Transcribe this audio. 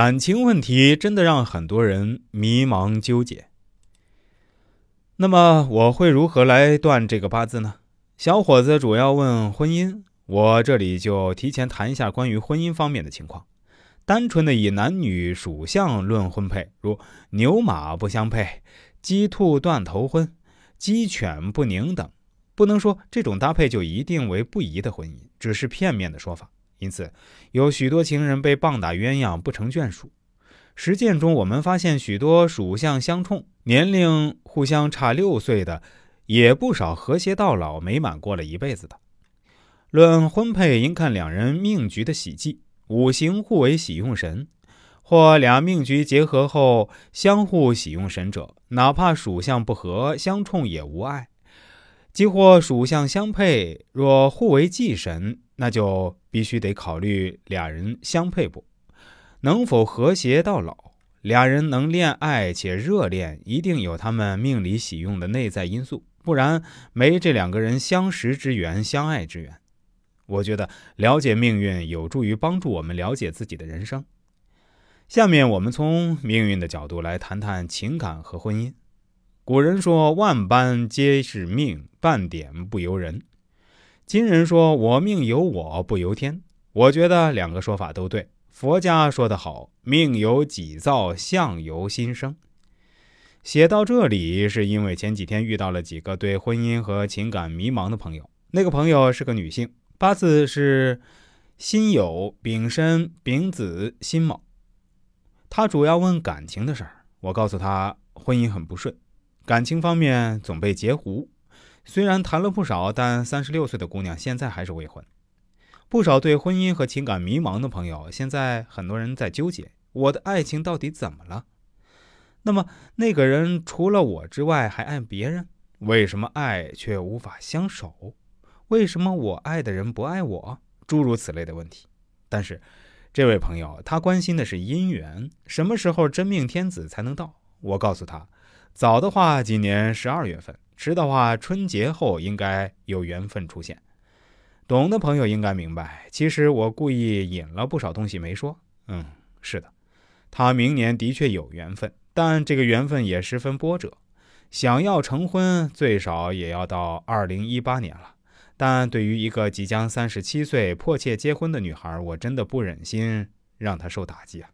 感情问题真的让很多人迷茫纠结。那么我会如何来断这个八字呢？小伙子主要问婚姻，我这里就提前谈一下关于婚姻方面的情况。单纯的以男女属相论婚配，如牛马不相配、鸡兔断头婚、鸡犬不宁等，不能说这种搭配就一定为不宜的婚姻，只是片面的说法。因此，有许多情人被棒打鸳鸯不成眷属。实践中，我们发现许多属相相冲、年龄互相差六岁的，也不少和谐到老、美满过了一辈子的。论婚配，应看两人命局的喜忌。五行互为喜用神，或俩命局结合后相互喜用神者，哪怕属相不合相冲也无碍；即或属相相配，若互为忌神，那就必须得考虑俩人相配不，能否和谐到老。俩人能恋爱且热恋，一定有他们命里喜用的内在因素，不然没这两个人相识之缘、相爱之缘。我觉得了解命运有助于帮助我们了解自己的人生。下面我们从命运的角度来谈谈情感和婚姻。古人说“万般皆是命，半点不由人”。今人说“我命由我不由天”。我觉得两个说法都对。佛家说得好：“命由己造，相由心生。”写到这里，是因为前几天遇到了几个对婚姻和情感迷茫的朋友。那个朋友是个女性。八字是辛酉丙申丙子辛卯，他主要问感情的事儿。我告诉他，婚姻很不顺，感情方面总被截胡。虽然谈了不少，但三十六岁的姑娘现在还是未婚。不少对婚姻和情感迷茫的朋友，现在很多人在纠结：我的爱情到底怎么了？那么那个人除了我之外还爱别人，为什么爱却无法相守？为什么我爱的人不爱我？诸如此类的问题。但是，这位朋友他关心的是姻缘，什么时候真命天子才能到？我告诉他，早的话今年十二月份，迟的话春节后应该有缘分出现。懂的朋友应该明白，其实我故意引了不少东西没说。嗯，是的，他明年的确有缘分，但这个缘分也十分波折，想要成婚，最少也要到二零一八年了。但对于一个即将三十七岁迫切结婚的女孩，我真的不忍心让她受打击啊。